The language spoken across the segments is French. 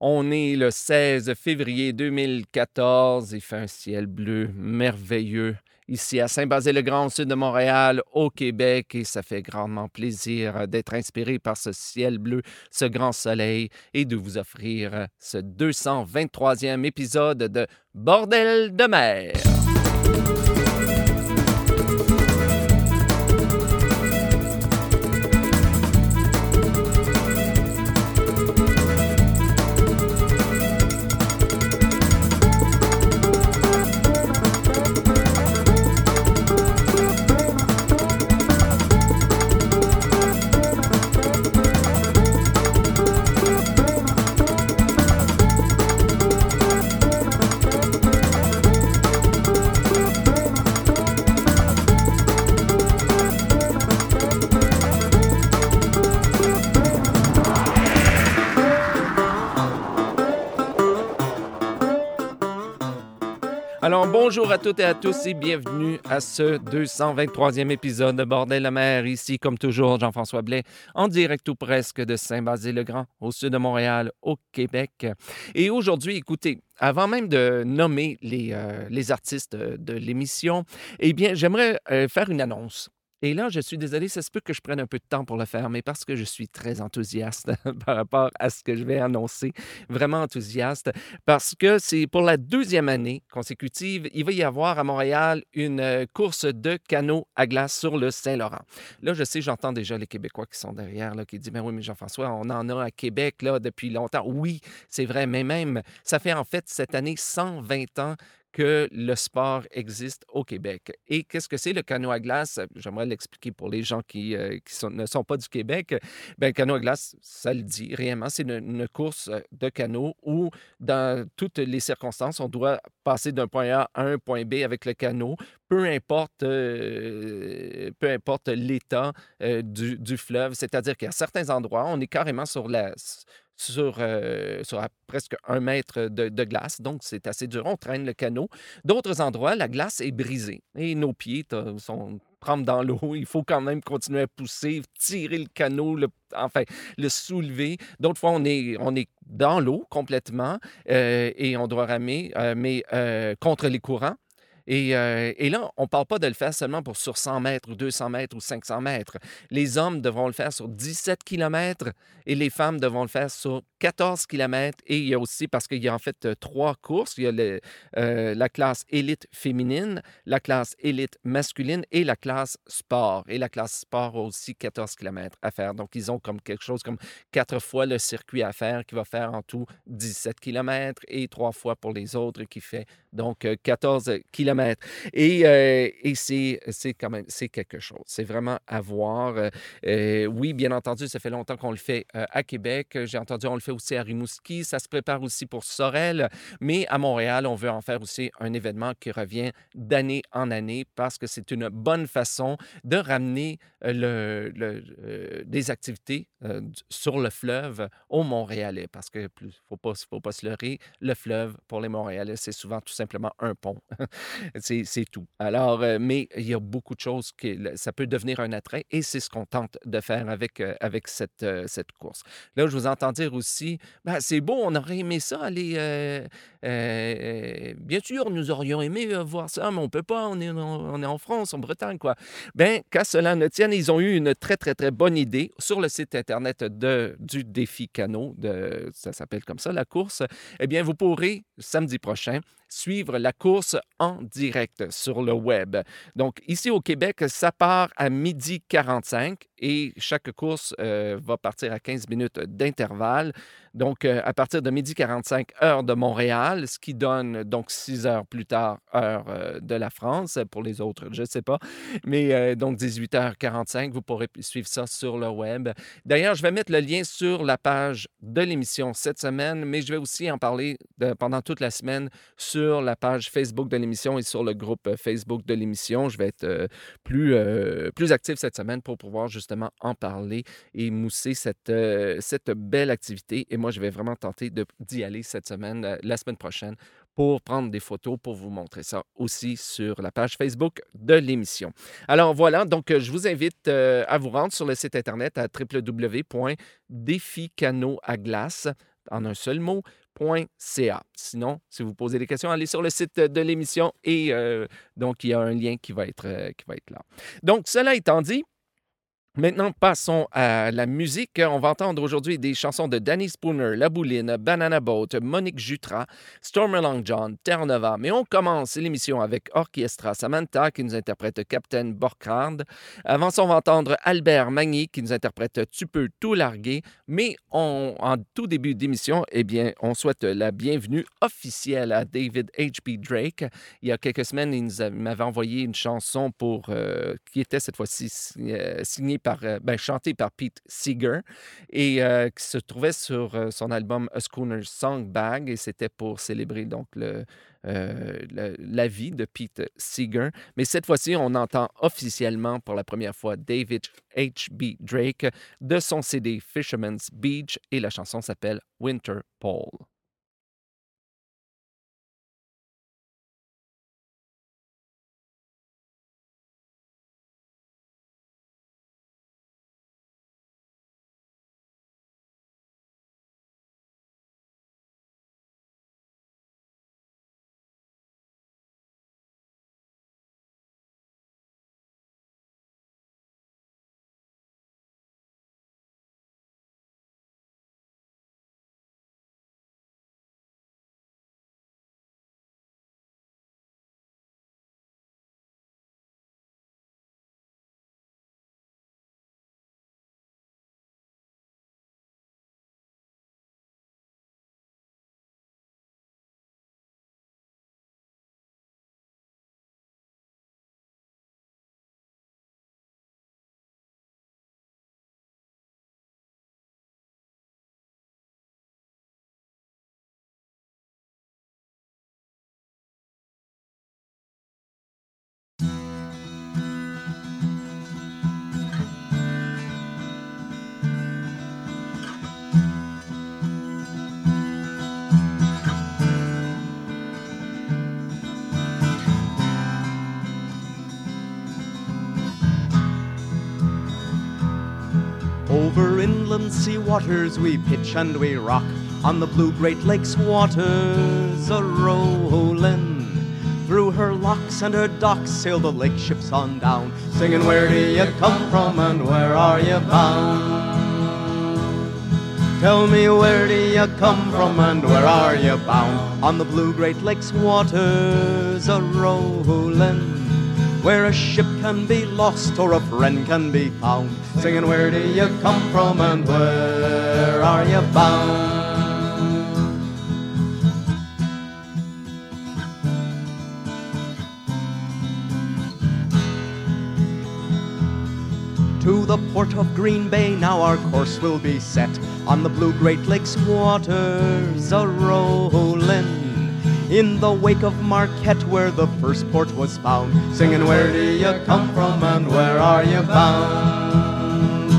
On est le 16 février 2014. Il fait un ciel bleu merveilleux ici à Saint-Basile-le-Grand, au sud de Montréal, au Québec. Et ça fait grandement plaisir d'être inspiré par ce ciel bleu, ce grand soleil et de vous offrir ce 223e épisode de Bordel de mer. Bonjour à toutes et à tous et bienvenue à ce 223e épisode de Bordel la mer. Ici, comme toujours, Jean-François Blais, en direct ou presque de Saint-Basile-le-Grand, au sud de Montréal, au Québec. Et aujourd'hui, écoutez, avant même de nommer les, euh, les artistes de l'émission, eh bien, j'aimerais euh, faire une annonce. Et là, je suis désolé, ça se peut que je prenne un peu de temps pour le faire, mais parce que je suis très enthousiaste par rapport à ce que je vais annoncer, vraiment enthousiaste, parce que c'est pour la deuxième année consécutive, il va y avoir à Montréal une euh, course de canot à glace sur le Saint-Laurent. Là, je sais, j'entends déjà les Québécois qui sont derrière, qui disent, mais oui, mais Jean-François, on en a à Québec là, depuis longtemps. Oui, c'est vrai, mais même, ça fait en fait cette année 120 ans que le sport existe au Québec. Et qu'est-ce que c'est le canot à glace? J'aimerais l'expliquer pour les gens qui, euh, ne sont pas du Québec. Bien, canot à glace, ça le dit réellement, c'est une, course de canot où, dans toutes les circonstances, on doit passer d'un point A à un point B avec le canot, peu importe, euh, peu importe l'état euh, du, du, fleuve. C'est-à-dire qu'à certains endroits, on est carrément sur la sur, euh, presque un mètre de, glace, donc c'est assez dur. On traîne le canot. D'autres endroits, la glace est brisée et nos pieds sont trempés dans l'eau. Il faut quand même continuer à pousser, tirer le canot, le, enfin, le soulever. D'autres fois, on est, on est dans l'eau complètement euh, et on doit ramer, euh, mais contre les courants. Euh, et, là, on ne parle pas de le faire seulement pour sur 100 mètres ou 200 mètres ou 500 mètres. Les hommes devront le faire sur 17 km et les femmes devront le faire sur 14 km. Et il y a aussi, parce qu'il y a en fait euh, trois courses, il y a euh, la classe élite féminine, la classe élite masculine et la classe sport. Et la classe sport a aussi 14 km à faire. Donc, ils ont comme quelque chose comme quatre fois le circuit à faire qui va faire en tout 17 km et trois fois pour les autres qui fait donc 14 km. Et, euh, c'est, quand même c'est quelque chose. C'est vraiment à voir. Euh, euh, oui, bien entendu, ça fait longtemps qu'on le fait à Québec. J'ai entendu, on le fait aussi à Rimouski. Ça se prépare aussi pour Sorel. Mais à Montréal, on veut en faire aussi un événement qui revient d'année en année parce que c'est une bonne façon de ramener le, le, des activités sur le fleuve aux Montréalais. Parce que ne faut pas, faut pas se leurrer, le fleuve pour les Montréalais, c'est souvent tout simplement un pont. C'est tout. Alors, euh, mais il y a beaucoup de choses qui, ça peut devenir un attrait et c'est ce qu'on tente de faire avec, euh, avec cette, euh, cette course. Là, je vous entends dire aussi, ben, c'est beau, on aurait aimé ça bien sûr, nous aurions aimé voir ça, mais on peut pas, on est, on est en France, en Bretagne, quoi. Bien, qu'à cela ne tienne, ils ont eu une très, très, très bonne idée sur le site Internet de, du défi canot, de, ça s'appelle comme ça, la course. Eh bien, vous pourrez, samedi prochain, suivre la course en direct sur le web. Donc, ici au Québec, ça part à midi 45 et chaque course euh, va partir à 15 minutes d'intervalle. Donc, euh, à partir de midi 45 heure de Montréal, ce qui donne donc 6 heures plus tard heure euh, de la France. Pour les autres, je ne sais pas. Mais donc, 18h45, vous pourrez suivre ça sur le web. D'ailleurs, je vais mettre le lien sur la page de l'émission cette semaine, mais je vais aussi en parler pendant toute la semaine sur la page Facebook de l'émission et sur le groupe Facebook de l'émission. Je vais être plus, plus actif cette semaine pour pouvoir justement en parler et mousser cette, euh, cette belle activité. Je vais vraiment tenter d'y aller cette semaine, euh, la semaine prochaine, pour prendre des photos, pour vous montrer ça aussi sur la page Facebook de l'émission. Alors voilà, donc je vous invite euh, à vous rendre sur le site internet à www.déficanoaglace en un seul mot, .ca. Sinon, si vous posez des questions, allez sur le site de l'émission et euh, donc il y a un lien qui va être, euh, qui va être là. Donc, cela étant dit, Maintenant, passons à la musique. On va entendre aujourd'hui des chansons de Danny Spooner, La Bouline, Banana Boat, Monique Jutra, Storm Long John, Terre Nova. Mais on commence l'émission avec Orchestra Samantha qui nous interprète Captain Borkrand. Avant ça, on va entendre Albert Magny qui nous interprète Tu peux tout larguer. Mais en tout début d'émission, eh bien, on souhaite la bienvenue officielle à David H.P. Drake. Il y a quelques semaines, il m'avait envoyé une chanson pour, euh, qui était cette fois-ci euh, signée par euh, ben, chanté par Pete Seeger et euh, qui se trouvait sur euh, son album A Schooner's Song Bag et c'était pour célébrer donc la vie de Pete Seeger. Mais cette fois-ci, on entend officiellement pour la première fois David H.B. Drake de son CD Fisherman's Beach et la chanson s'appelle Winter Pole. Sea waters we pitch and we rock on the blue Great Lakes waters a rollin'. Through her locks and her docks sail the lake ships on down, singing, Where do you come from and where are you bound? Tell me, where do you come from and where are you bound? On the blue Great Lakes waters a rollin'. Where a ship can be lost or a friend can be found, singing, Where do you come from and where are you bound? To the port of Green Bay now our course will be set. On the blue Great Lakes waters a rollin' in the wake of Marquette where the first port was found, singing, Where do you come from and where are you bound?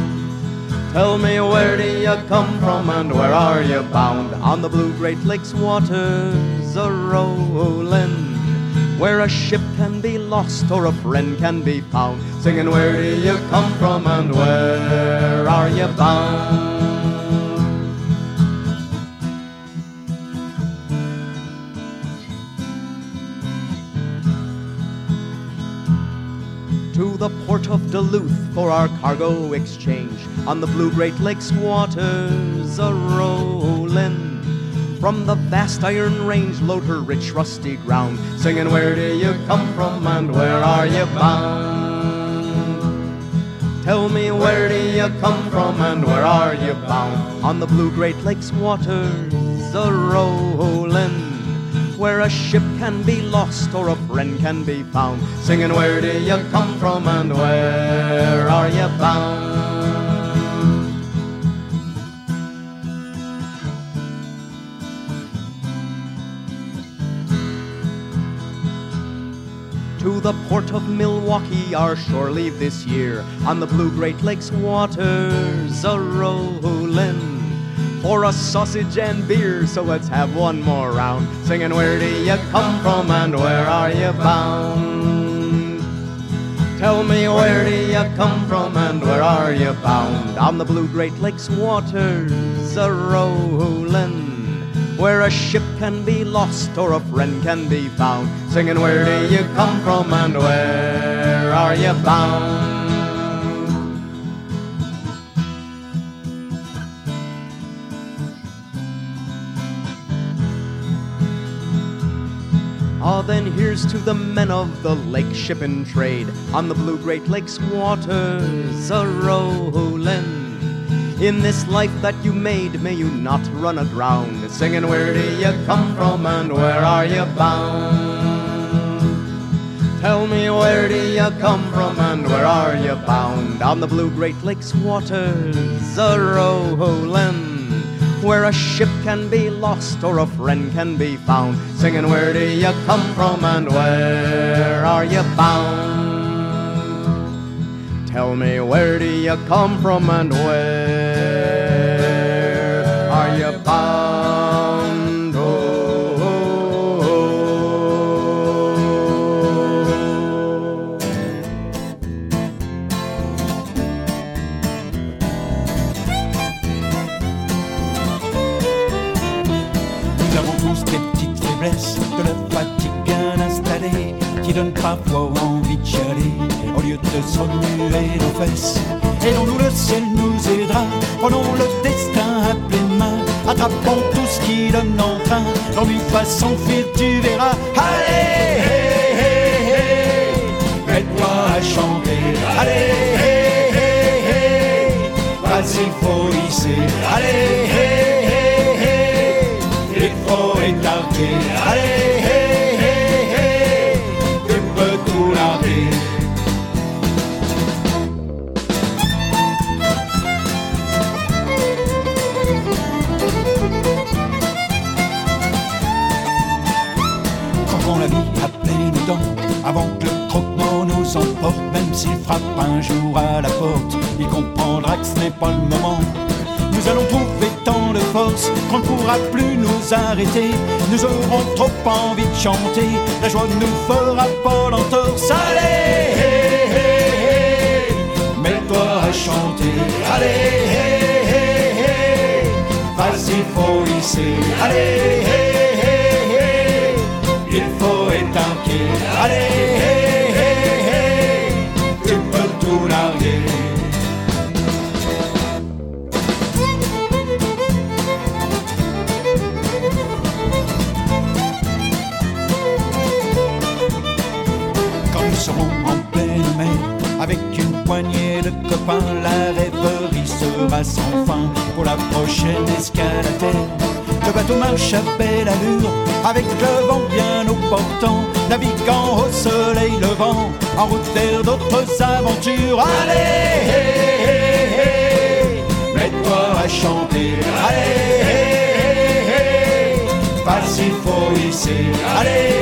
Tell me, where do you come from and where are you bound? On the blue Great Lakes waters a rollin'. Where a ship can be lost or a friend can be found, singing, Where do you come from and where are you bound? Of Duluth for our cargo exchange on the blue Great Lakes waters a rollin'. From the vast iron range load her rich rusty ground, singing where do you come from and where are you bound? Tell me where do you come from and where are you bound? On the blue Great Lakes waters a rollin' where a ship can be lost or a friend can be found, singing, Where do you come from and where are you bound? To the port of Milwaukee, our shore leave this year on the blue Great Lakes waters a rollin' for a sausage and beer. So let's have one more round, singing, Where do you come from and where are you bound? Tell me, where do you come from and where are you bound? On the blue Great Lakes waters a rolling. Where a ship can be lost or a friend can be found. Singing, Where do you come from and where are you bound? Then here's to the men of the lake shipping trade on the blue Great Lakes waters a rolling. In this life that you made, may you not run aground, singing, Where do you come from and where are you bound? Tell me, where do you come from and where are you bound? On the blue Great Lakes waters a rolling, where a ship can be lost or a friend can be found, singing, Where do you come from and where are you bound? Tell me where do you come from and where donne parfois envie de chialer, au lieu de se remuer nos fesses. Aidons-nous, le ciel nous aidera, prenons le destin à pleine main, attrapons tout ce qui donne en train, lui fasse s'enfuir, tu verras. Allez, hé, hé, hé, mets-toi à chanter, allez, hé, hé, hé, vas-y, faut hisser, allez, hé, hé, hé, il faut écarter, frappe un jour à la porte, il comprendra que ce n'est pas le moment. Nous allons trouver tant de force qu'on ne pourra plus nous arrêter. Nous aurons trop envie de chanter, la joie ne nous fera pas l'entorse. Allez, hé, hé, hé, mets-toi à chanter. Allez, vas-y, faut hisser. Allez, il faut étanquer. Allez, tout larguer. Quand nous serons en pleine mer, avec une poignée de copains, la rêverie sera sans fin pour la prochaine terre. Le bateau marche à belle allure, avec le vent bien au portant, naviguant au soleil levant, en route vers d'autres aventures. Allez, mets-toi à chanter. Allez, hé, vas-y, faut hisser. Allez,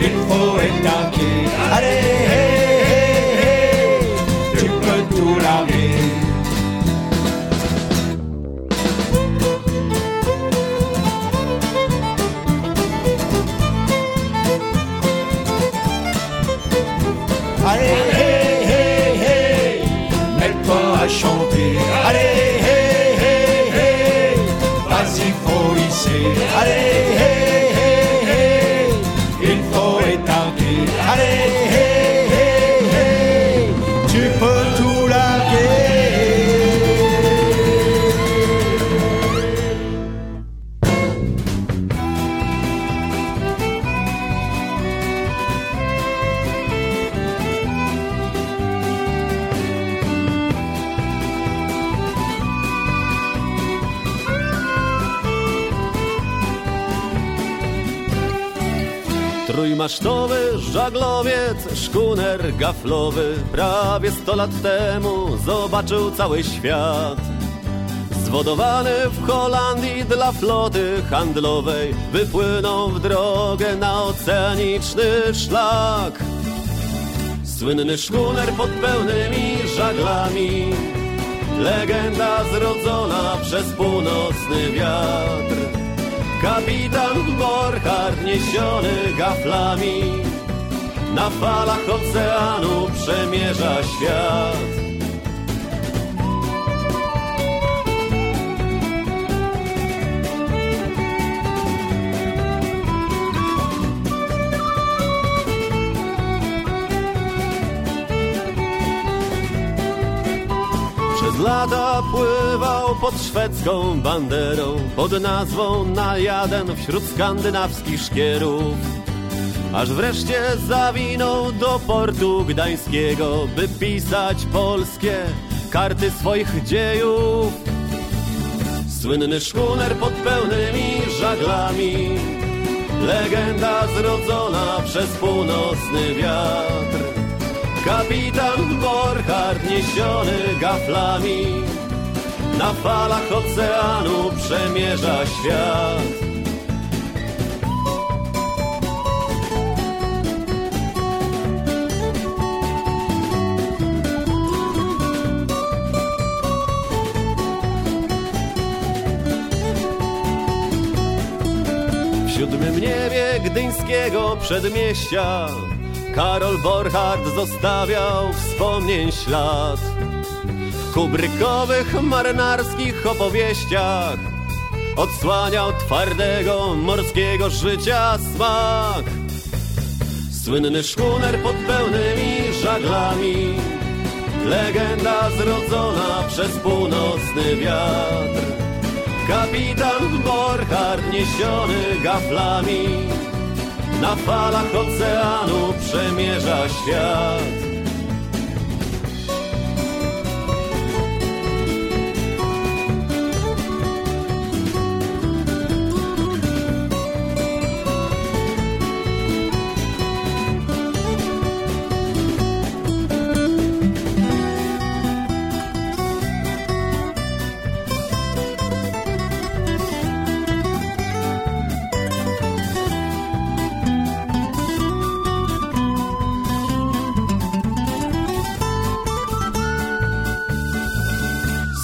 il faut étanquer. Allez, tu peux tout larguer. Trójmasztowy żaglowiec, szkuner gaflowy Prawie sto lat temu zobaczył cały świat. Zwodowany w Holandii dla floty handlowej Wypłynął w drogę na oceaniczny szlak. Słynny szkuner pod pełnymi żaglami Legenda zrodzona przez północny wiatr Kapitan Borchardt niesiony gaflami Na falach oceanu przemierza świat lata pływał pod szwedzką banderą, pod nazwą Najaden wśród skandynawskich szkierów. Aż wreszcie zawinął do portu gdańskiego, by pisać polskie karty swoich dziejów. Słynny szkuner pod pełnymi żaglami, legenda zrodzona przez północny wiatr. Kapitan Borchardt niesiony gaflami, na falach oceanu przemierza świat. W siódmym niebie gdyńskiego przedmieścia Karol Borchardt zostawiał wspomnień ślad. W kubrykowych marynarskich opowieściach odsłaniał twardego morskiego życia smak. Słynny szkuner pod pełnymi żaglami, legenda zrodzona przez północny wiatr. Kapitan Borchardt niesiony gaflami, na falach oceanu przemierza świat.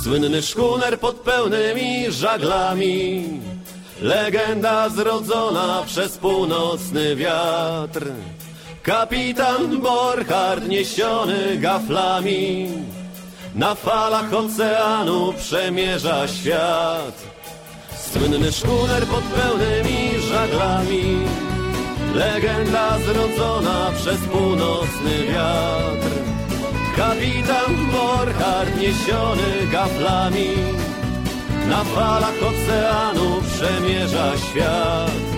Słynny szkuner pod pełnymi żaglami, legenda zrodzona przez północny wiatr. Kapitan Borchardt niesiony gaflami, na falach oceanu przemierza świat. Słynny szkuner pod pełnymi żaglami, legenda zrodzona przez północny wiatr. Kapitan Borchardt niesiony gaflami Na falach oceanu przemierza świat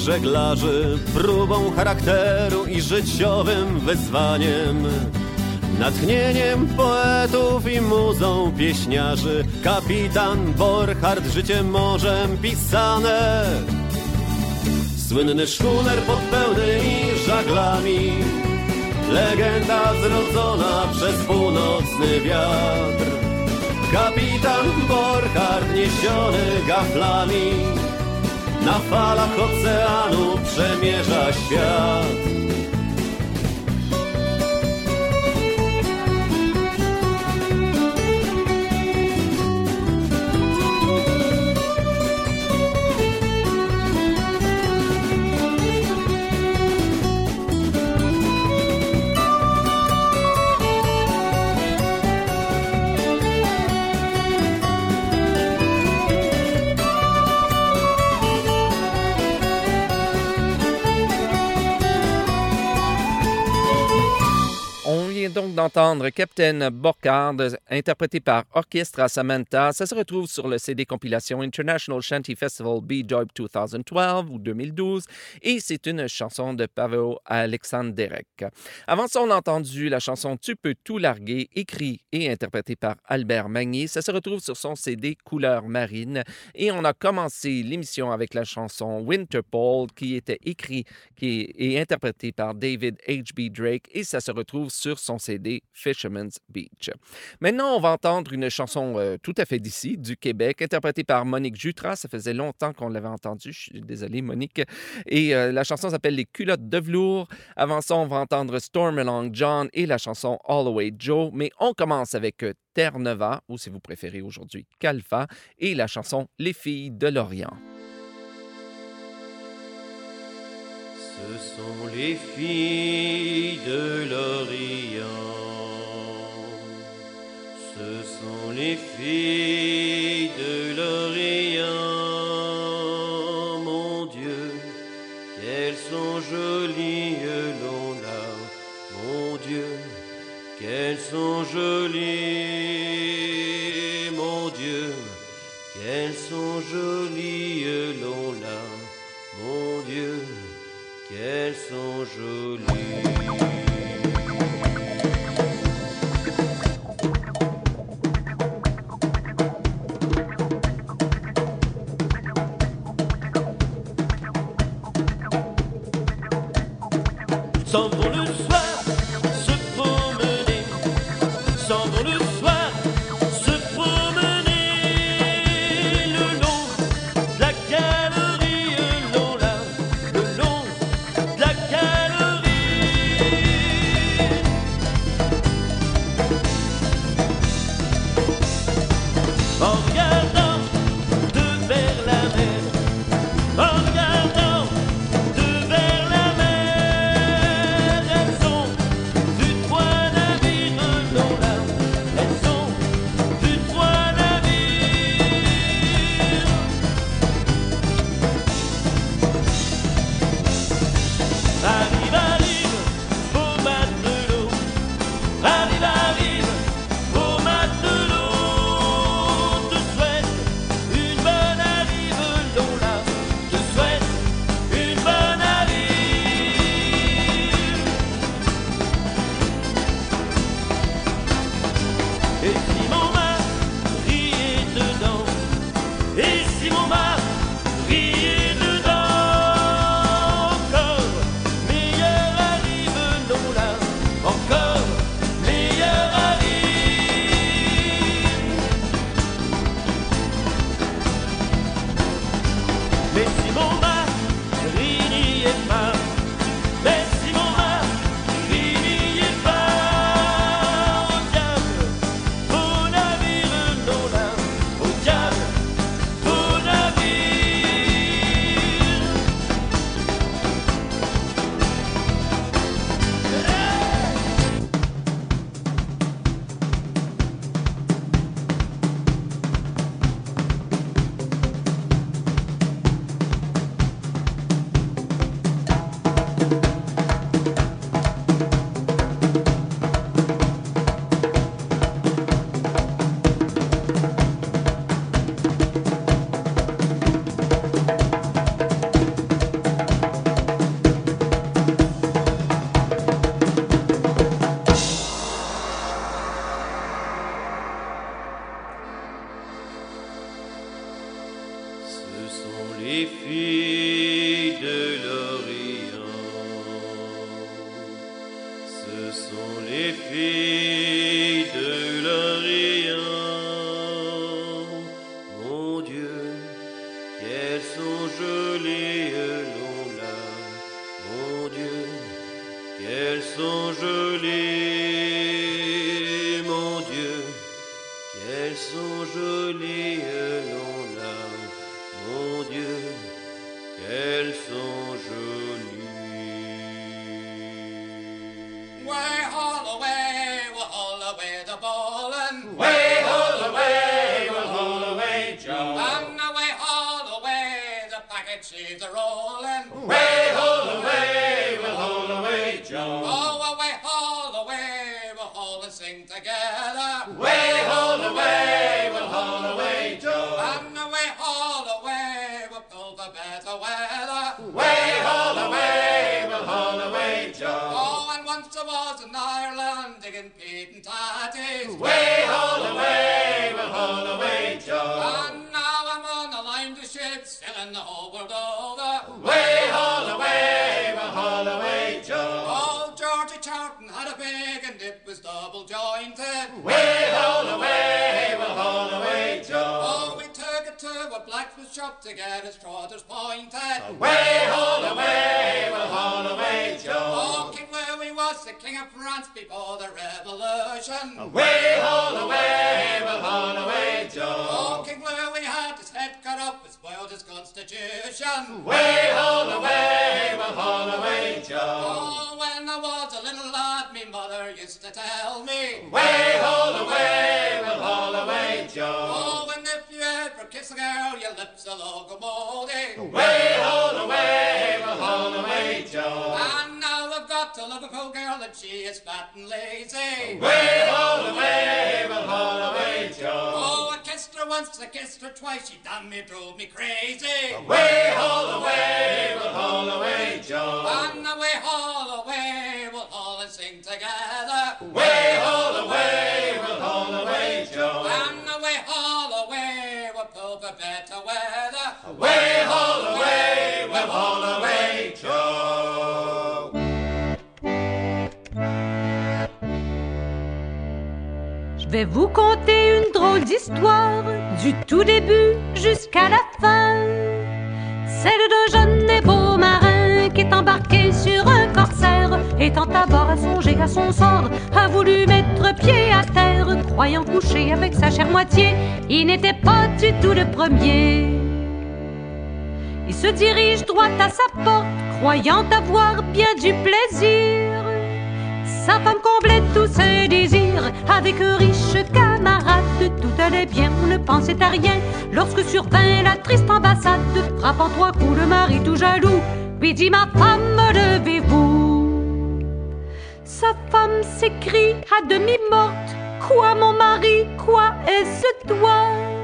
żeglarzy, próbą charakteru i życiowym wyzwaniem. Natchnieniem poetów i muzą pieśniarzy, kapitan Borchardt życiem morzem pisane. Słynny szkuner pod pełnymi żaglami, legenda zrodzona przez północny wiatr. Kapitan Borchardt niesiony gaflami Na falach oceanu przemierza świat d'entendre Captain Borcard, interprété par Orchestra Samantha. Ça se retrouve sur le CD compilation International Shanty Festival B-Job 2012 ou 2012 et c'est une chanson de Pavel Alexandre Derek. Avant ça, on a entendu la chanson Tu peux tout larguer, écrit et interprété par Albert Magny. Ça se retrouve sur son CD Couleur marine et on a commencé l'émission avec la chanson Winterpole qui était écrit qui est, et interprété par David H.B. Drake et ça se retrouve sur son CD Fisherman's Beach. Maintenant, on va entendre une chanson euh, tout à fait d'ici, du Québec, interprétée par Monique Jutras. Ça faisait longtemps qu'on l'avait entendue. Je suis désolé, Monique. Et euh, la chanson s'appelle Les culottes de velours. Avant ça, on va entendre Storm Along John et la chanson All the Way Joe. Mais on commence avec euh, Terre-Nova, ou si vous préférez aujourd'hui, Calfa, et la chanson Les filles de l'Orient. Ce sont les filles de l'Orient. Ce sont les filles de l'Orient. Mon Dieu, qu'elles sont jolies, l'on là. Mon Dieu, qu'elles sont jolies. Mon Dieu, qu'elles sont jolies, l'on là. Mon Dieu, qu'elles sont jolies. Sheaves are rolling. Way all away, we'll haul away, Joe. Oh, away all away, we'll haul and sing together. Way all away, we'll haul away, Joe. And away all away, we'll pull the better weather. Way all away, we'll haul away, Joe. Oh, and once I was in Ireland digging peat and tatties. Way all away, we'll haul away, Joe. And ship, the whole world over. Way all away, we'll haul away, Joe. Oh, Georgie Charlton had a big and it was double jointed. Way haul away, we'll haul away, Joe. Oh, we took it to a blacksmith shop to get his trotters pointed. Way haul away, we'll haul away, Joe. Oh, King Louis was the king of France before the revolution. Way haul away, we'll haul away, Joe. Oh, King Louis had his head cut up and spoiled his constitution. Way haul away, we'll haul away, Joe. Oh, when I was a little lad, me mother used to tell me. Way haul away, we'll haul away, Joe. Oh, and if you ever kiss a girl, your lips will all go moldy. Way haul away, we'll haul away, Joe. And now I've got to love a Liverpool girl and she is fat and lazy. Way haul away, once, I kissed her twice, she damn me drove me crazy. Way haul away, we'll haul away, Joe. And away, haul away, we'll haul and sing together. Way haul away, we'll haul away, Joe. And away, haul away, we'll pull for better weather. Way haul away, vais vous conter une drôle d'histoire du tout début jusqu'à la fin. Celle d'un jeune et beau marin qui est embarqué sur un corsaire, étant à bord à songer à son sort, a voulu mettre pied à terre, croyant coucher avec sa chère moitié. Il n'était pas du tout le premier. Il se dirige droit à sa porte, croyant avoir bien du plaisir. Sa femme comblait tous ses désirs avec riche camarade. Tout allait bien, on ne pensait à rien. Lorsque survint la triste ambassade, frappant trois coups le mari tout jaloux, lui dit Ma femme, levez-vous. Sa femme s'écrie à demi morte Quoi, mon mari, quoi est-ce toi?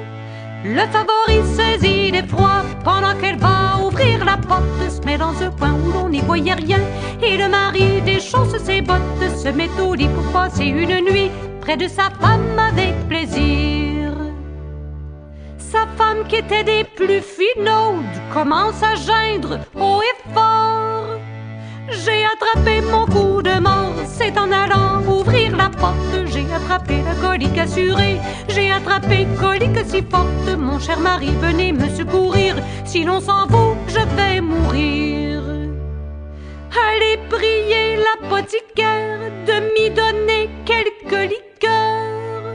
Le favori saisit d'effroi pendant qu'elle va ouvrir la porte, se met dans un coin où l'on n'y voyait rien. Et le mari déchausse ses bottes, se met au lit pour passer une nuit près de sa femme avec plaisir. Sa femme qui était des plus finaudes commence à geindre haut et fort. J'ai attrapé mon coup de mort, c'est en allant ouvrir J'ai attrapé la colique assurée, j'ai attrapé colique si forte. Mon cher mari, venez me secourir, sinon sans vous, je vais mourir. Allez prier l'apothicaire de m'y donner quelques liqueurs.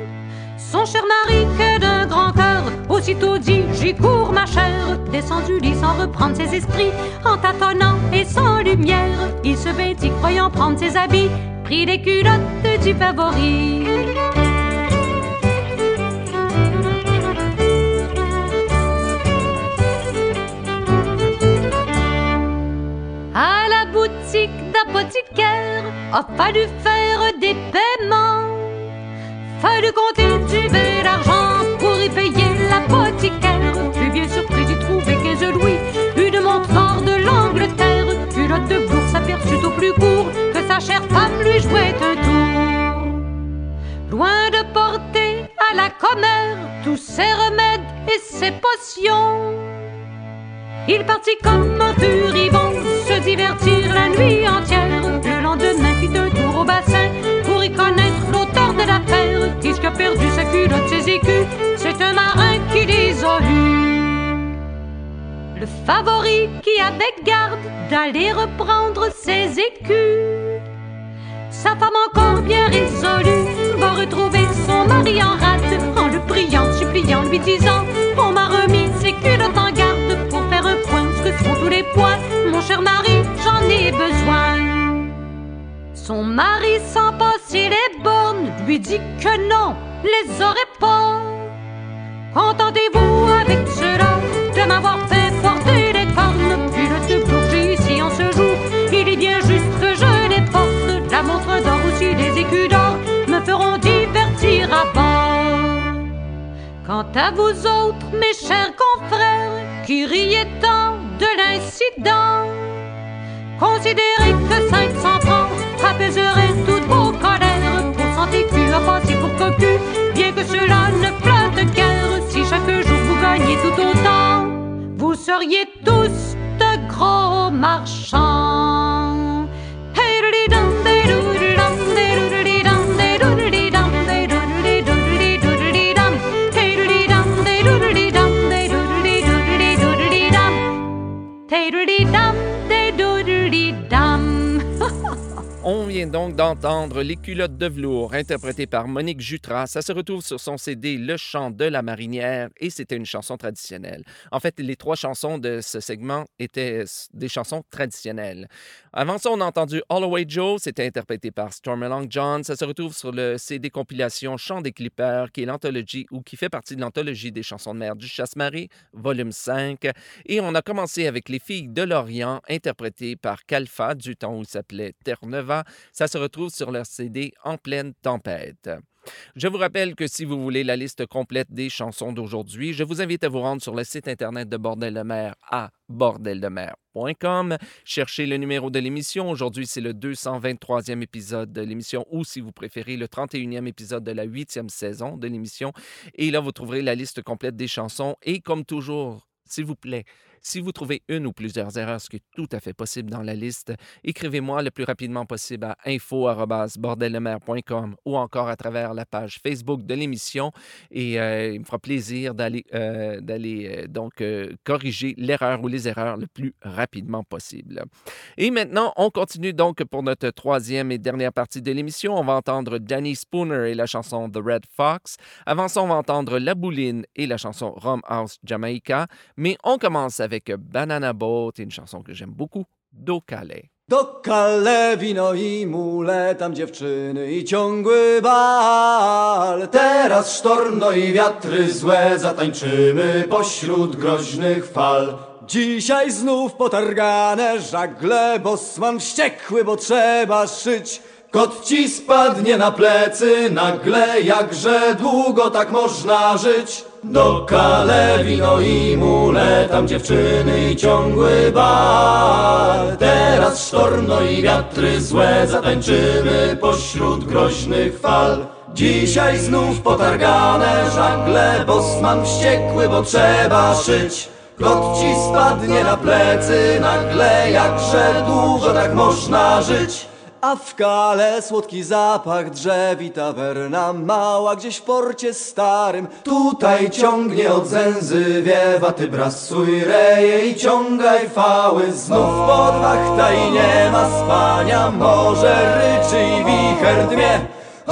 Son cher mari, que d'un grand cœur, aussitôt dit J'y cours, ma chère. Descend du lit sans reprendre ses esprits, en tâtonnant et sans lumière. Il se vêtit, croyant prendre ses habits, prit les culottes du favori. À la boutique d'apothicaire, a fallu faire des paiements. Fallu compter du bel argent pour y payer l'apothicaire. Fut bien surpris d'y trouver 15 louis, une montre de l'Angleterre, culotte de bourse aperçut au plus court chère femme lui jouait un tour. Loin de porter à la commère tous ses remèdes et ses potions, il partit comme un furibond se divertir la nuit entière. Le lendemain fit un tour au bassin pour y connaître l'auteur de l'affaire. Qui a perdu sa culotte, ses écus C'est un marin qui les a. Le favori qui avait garde d'aller reprendre ses écus. Sa femme encore bien résolue va retrouver son mari en rate en le priant, suppliant, lui disant On m'a remis ses culottes en garde pour faire un point ce que sont tous les poids. Mon cher mari, j'en ai besoin. Son mari, sans passer les bornes, lui dit que non, les aurait pas. Contentez-vous avec cela? De m'avoir fait Quant à vous autres, mes chers confrères, qui riez tant de l'incident, considérez que 500 francs apaiserait toutes vos colères. Pour cent écus passer pour cocu, bien que cela ne flotte guère. Si chaque jour vous gagnez tout autant, vous seriez tous de gros marchands. Donc d'entendre Les culottes de velours, interprétées par Monique Jutras. Ça se retrouve sur son CD Le chant de la marinière et c'était une chanson traditionnelle. En fait, les trois chansons de ce segment étaient des chansons traditionnelles. Avant ça, on a entendu Holloway Joe, c'était interprété par Stormy Long John. Ça se retrouve sur le CD compilation Chant des Clippers, qui est l'anthologie ou qui fait partie de l'anthologie des chansons de mer du Chasse-Marie, volume 5. Et on a commencé avec Les filles de l'Orient, interprétées par Kalfa, du temps où il s'appelait Terre-Neva. Ça se retrouve sur leur CD En pleine tempête. Je vous rappelle que si vous voulez la liste complète des chansons d'aujourd'hui, je vous invite à vous rendre sur le site internet de Bordel de mer à bordeldemer.com. Cherchez le numéro de l'émission. Aujourd'hui, c'est le 223e épisode de l'émission ou, si vous préférez, le 31e épisode de la 8e saison de l'émission. Et là, vous trouverez la liste complète des chansons. Et comme toujours, s'il vous plaît, si vous trouvez une ou plusieurs erreurs, ce qui est tout à fait possible dans la liste, écrivez-moi le plus rapidement possible à info.bordellemer.com ou encore à travers la page Facebook de l'émission et euh, il me fera plaisir d'aller euh, euh, donc corriger l'erreur ou les erreurs le plus rapidement possible. Et maintenant, on continue donc pour notre troisième et dernière partie de l'émission. On va entendre Danny Spooner et la chanson The Red Fox. Avant ça, on va entendre La Bouline et la chanson Rum House Jamaica. Mais on commence avec Banana Boat, une chanson que j'aime beaucoup, Do Calais. Do Calais, wino i mule, tam dziewczyny i ciągły bal. Teraz sztorm, i wiatry złe, zatańczymy pośród groźnych fal. Dzisiaj znów potargane żagle, bosman wściekły, bo trzeba szyć. Kot ci spadnie na plecy nagle, jakże długo tak można żyć. Do kale wino i mule, tam dziewczyny i ciągły bal. Teraz sztorm, no i wiatry złe, zatańczymy pośród groźnych fal. Dzisiaj znów potargane żagle, bosman wściekły, bo trzeba szyć. Kot ci spadnie na plecy nagle, jakże długo tak można żyć. A w kale słodki zapach drzew i tawerna mała gdzieś w porcie starym. Tutaj ciągnie od zęzy wiewa, ty brasuj reje i ciągaj fały. Znów podwachta i nie ma spania, morze ryczy i wicher dmie.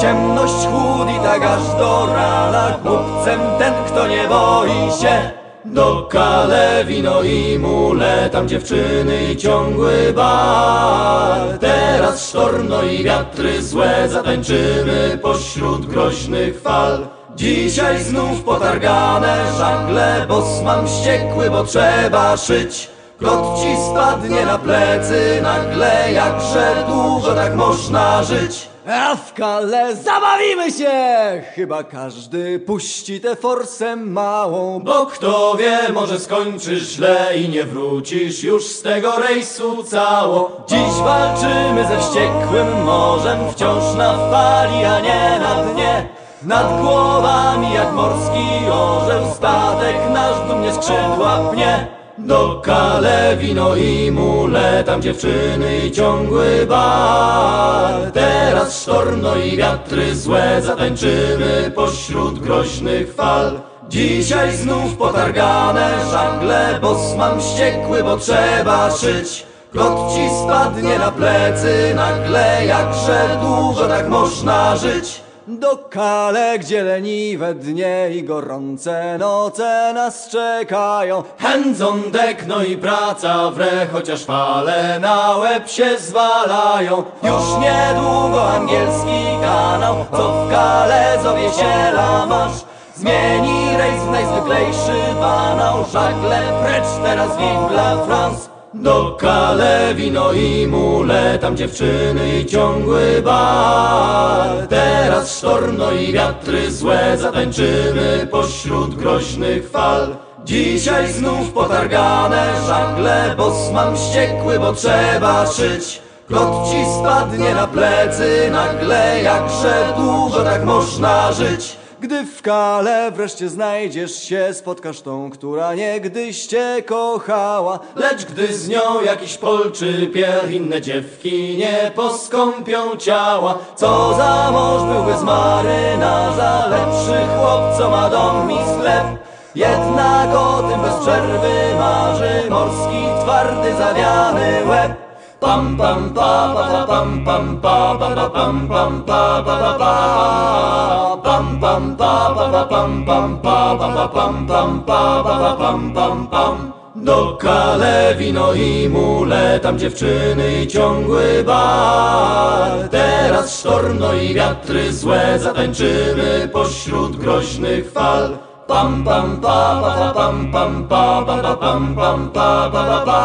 Ciemność chłód i tak aż do rana, głupcem ten kto nie boi się do kale wino i mule, tam dziewczyny i ciągły bal. Teraz sztorm, no i wiatry złe, zatańczymy pośród groźnych fal. Dzisiaj znów potargane żagle, bosman wściekły, bo trzeba szyć. Plot ci spadnie na plecy nagle, jakże długo tak można żyć. A w kale zabawimy się! Chyba każdy puści tę forsę małą, bo kto wie, może skończysz źle i nie wrócisz już z tego rejsu cało. Dziś walczymy ze wściekłym morzem, wciąż na fali, a nie na dnie. Nad głowami jak morski orzeł, statek nasz dumnie skrzydła pnie. Do kale wino i mule, tam dziewczyny i ciągły bal. Teraz sztorm, no i wiatry złe, zatańczymy pośród groźnych fal. Dzisiaj znów potargane żagle, bosman wściekły, bo trzeba szyć. Plot ci spadnie na plecy nagle, jakże długo tak można żyć. Do kale, gdzie leniwe dnie i gorące noce nas czekają. Hands on deck, no i praca wre, chociaż fale na łeb się zwalają. Już niedługo angielski kanał, co w kale zowie się masz. Zmieni rejs w najzwyklejszy banał, żagle precz teraz vive la France. Do kale wino i mule, tam dziewczyny i ciągły bal. Teraz sztorm, no i wiatry złe, zatańczymy pośród groźnych fal. Dzisiaj znów potargane żagle, bosman wściekły, bo trzeba szyć. Plot ci spadnie na plecy nagle, jakże długo tak można żyć. Gdy w kale wreszcie znajdziesz się, spotkasz tą, która niegdyś cię kochała. Lecz gdy z nią jakiś polczy pier, inne dziewki nie poskąpią ciała. Co za mąż byłby z marynarza, lepszy chłop, co ma dom i sklep. Jednak o tym bez przerwy marzy morski, twardy, zawiany łeb. Pam pam pa pa pa pam pam pa pa pa pam pam pa pa pa pa pam pam pa pa pa pam pam pa pa pa pam pam pa pa pa pam pam pam do kale wino i mule, tam dziewczyny i ciągły bal. Teraz sztorno i wiatry złe, zatańczymy pośród groźnych fal. bam bam ba ba bam bam ba ba bam bam ba ba ba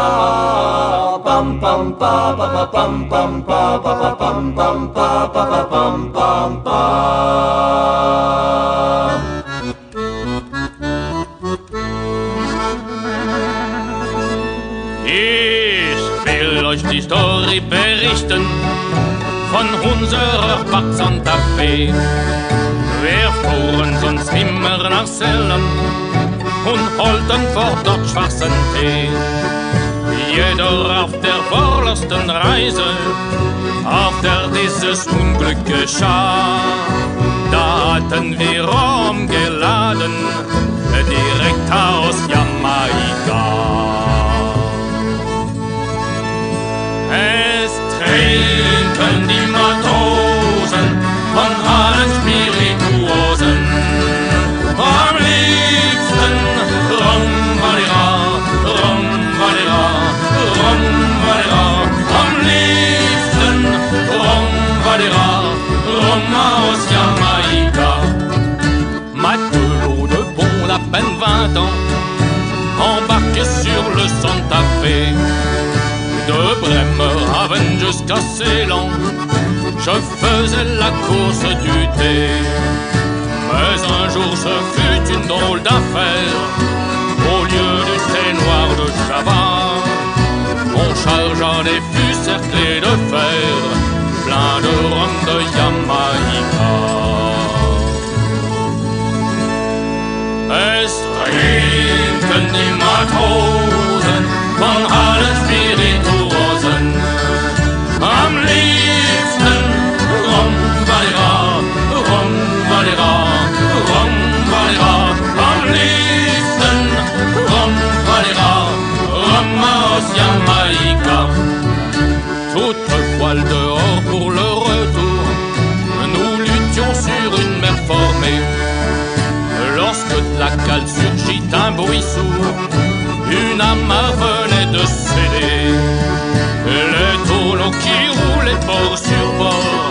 bam bam ba ba bam bam ba ba bam bam ba ba bam bam ba Ich will euch die Story berichten von unserer Bad Santa Fe wir fuhren sonst immer nach Sellen und holten vor dort schwarzen Tee. Jeder auf der vorletzten Reise, auf der dieses Unglück geschah, da hatten wir Rom geladen, direkt aus Jamaika. Es trinken die Matrosen von allen Spirituosen. Fe de Bremerhaven jusqu'à Ceylan, je faisais la course du thé. Mais un jour ce fut une drôle d'affaire, au lieu du thé noir de Java, on chargea des fûts cerclés de fer, plein de rhum de Jamaïca. Es trinken die Matrosen surgit un bruit sourd, une amarre venait de céder. Les tonneaux qui roulaient bord sur bord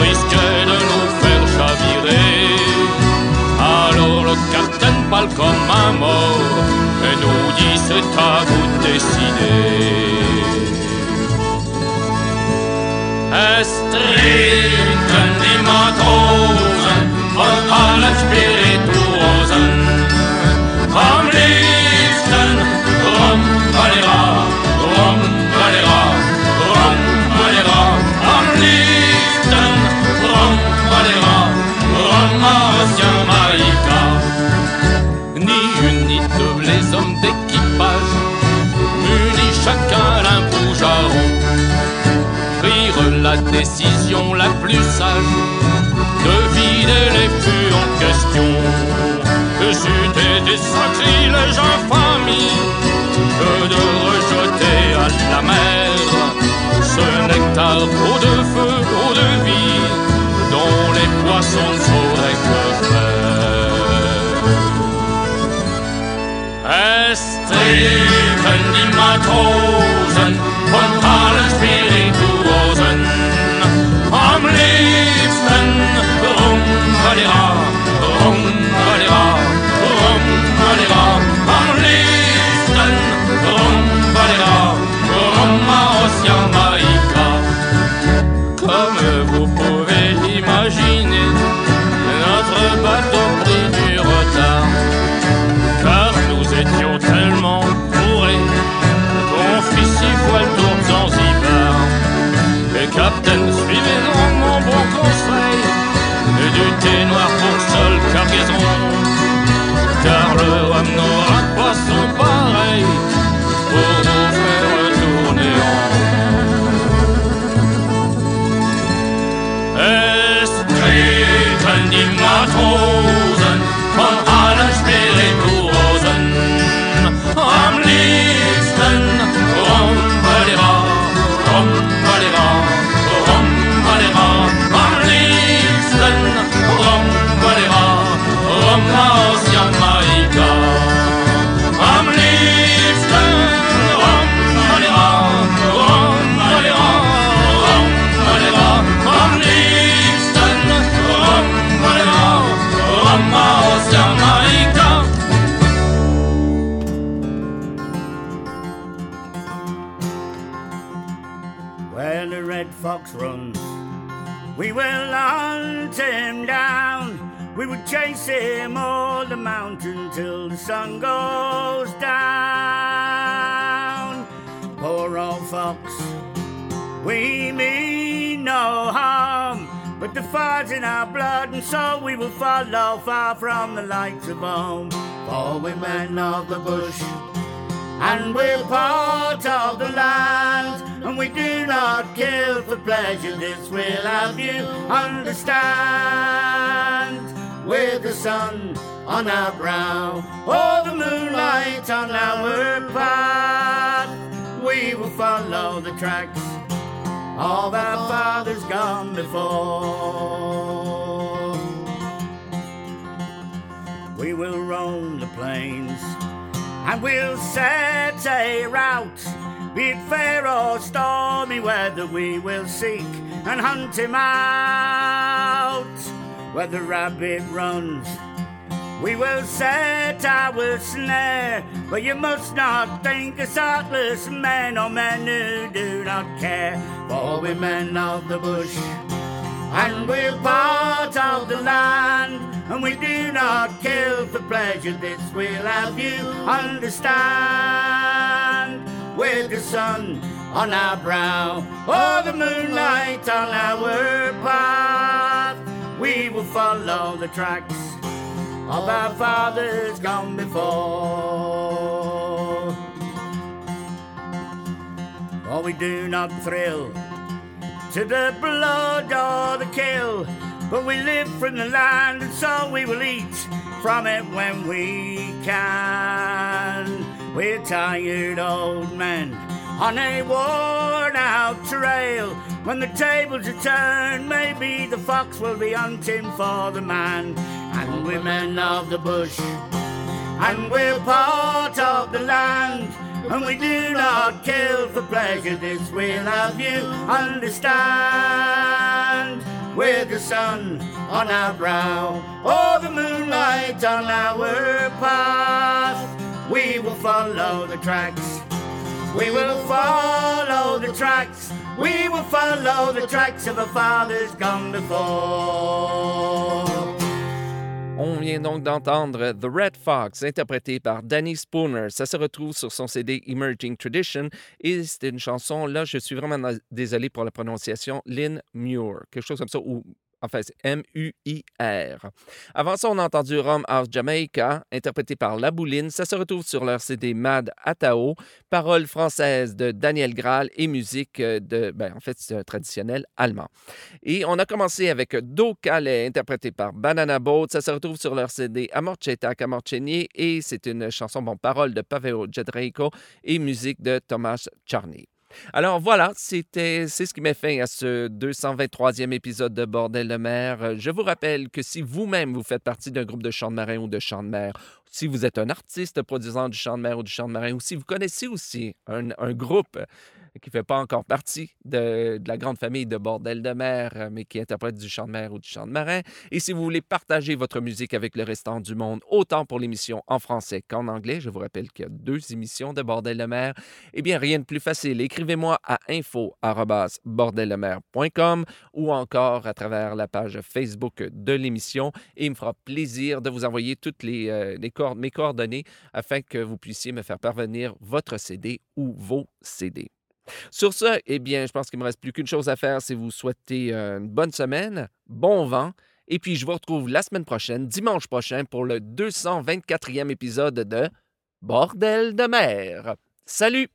risquaient de nous faire chavirer. Alors le capitaine parle comme un mort et nous dit c'est à vous de décider. Es trinken die Matrosen von allen Spirituosen. Am liebsten Rum Valera, Rum Valera, Rum Valera. Liebsten Rum Valera, Rum aus Jamaïca. Ni une ni deux, les hommes d'équipage, munis chacun d'un bougeron prirent la décision la plus sage de vider les fûts en question. Sacrilège infamie que de rejeter à la mer ce nectar eau de feu, eau de vie dont les poissons sauraient que faire? Es chase him all the mountain till the sun goes down. Poor old fox, we mean no harm, but the fire's in our blood, and so we will follow far from the lights of home. For we're men of the bush, and we're part of the land, and we do not kill for pleasure. This will have you understand. With the sun on our brow, or the moonlight on our path, we will follow the tracks of our fathers gone before. We will roam the plains and we'll set a route. Be it fair or stormy weather, we will seek and hunt him out. Where the rabbit runs, we will set our snare. But you must not think us heartless men or men who do not care. For we're men of the bush, and we're part of the land. And we do not kill for pleasure, this will have you understand. With the sun on our brow, or the moonlight on our path, we will follow the tracks of our fathers gone before. For we do not thrill to the blood or the kill, but we live from the land and so we will eat from it when we can. We're tired old men on a worn out trail. When the tables are turned, maybe the fox will be hunting for the man. And we're men of the bush, and we're part of the land. And we do not kill for pleasure, this will have you understand. With the sun on our brow, or the moonlight on our path, we will follow the tracks. We will follow the tracks. We will follow the tracks of our fathers gone before. On vient donc d'entendre The Red Fox, interprété par Danny Spooner. Ça se retrouve sur son CD Emerging Tradition et c'est une chanson, là, je suis vraiment désolé pour la prononciation, Lynn Muir, quelque chose comme ça, ou enfin, c'est M-U-I-R. Avant ça, on a entendu Rum of Jamaica, interprété par La Bouline. Ça se retrouve sur leur CD Mad Atao, paroles françaises de Daniel Graal et musique euh, de, ben, en fait, c'est traditionnel allemand. Et on a commencé avec Do Calais, interprété par Banana Boat. Ça se retrouve sur leur CD Amorceta Camorceni et c'est une chanson, bon, paroles de Paveo Jedreiko et musique de Thomas Charny. Alors voilà, c'était c'est ce qui met fin à ce 223e épisode de Bordel de mer. Euh, Je vous rappelle que si vous-même vous faites partie d'un groupe de chant de marin ou de chant de mer, si vous êtes un artiste produisant du chant de mer ou du chant de marin, ou si vous connaissez aussi un, groupe qui ne fait pas encore partie de, la grande famille de Bordel de mer, euh, mais qui interprète du chant de mer ou du chant de marin, et si vous voulez partager votre musique avec le restant du monde, autant pour l'émission en français qu'en anglais, je vous rappelle qu'il y a deux émissions de Bordel de mer, eh bien, rien de plus facile. Écrivez-moi à info.bordeldemer.com ou encore à travers la page Facebook de l'émission et il me fera plaisir de vous envoyer toutes les, euh, les mes coordonnées afin que vous puissiez me faire parvenir votre CD ou vos CD. Sur ce, eh bien, je pense qu'il ne me reste plus qu'une chose à faire, c'est vous souhaiter euh, une bonne semaine, bon vent, et puis je vous retrouve la semaine prochaine, dimanche prochain, pour le 224e épisode de Bordel de mer. Salut!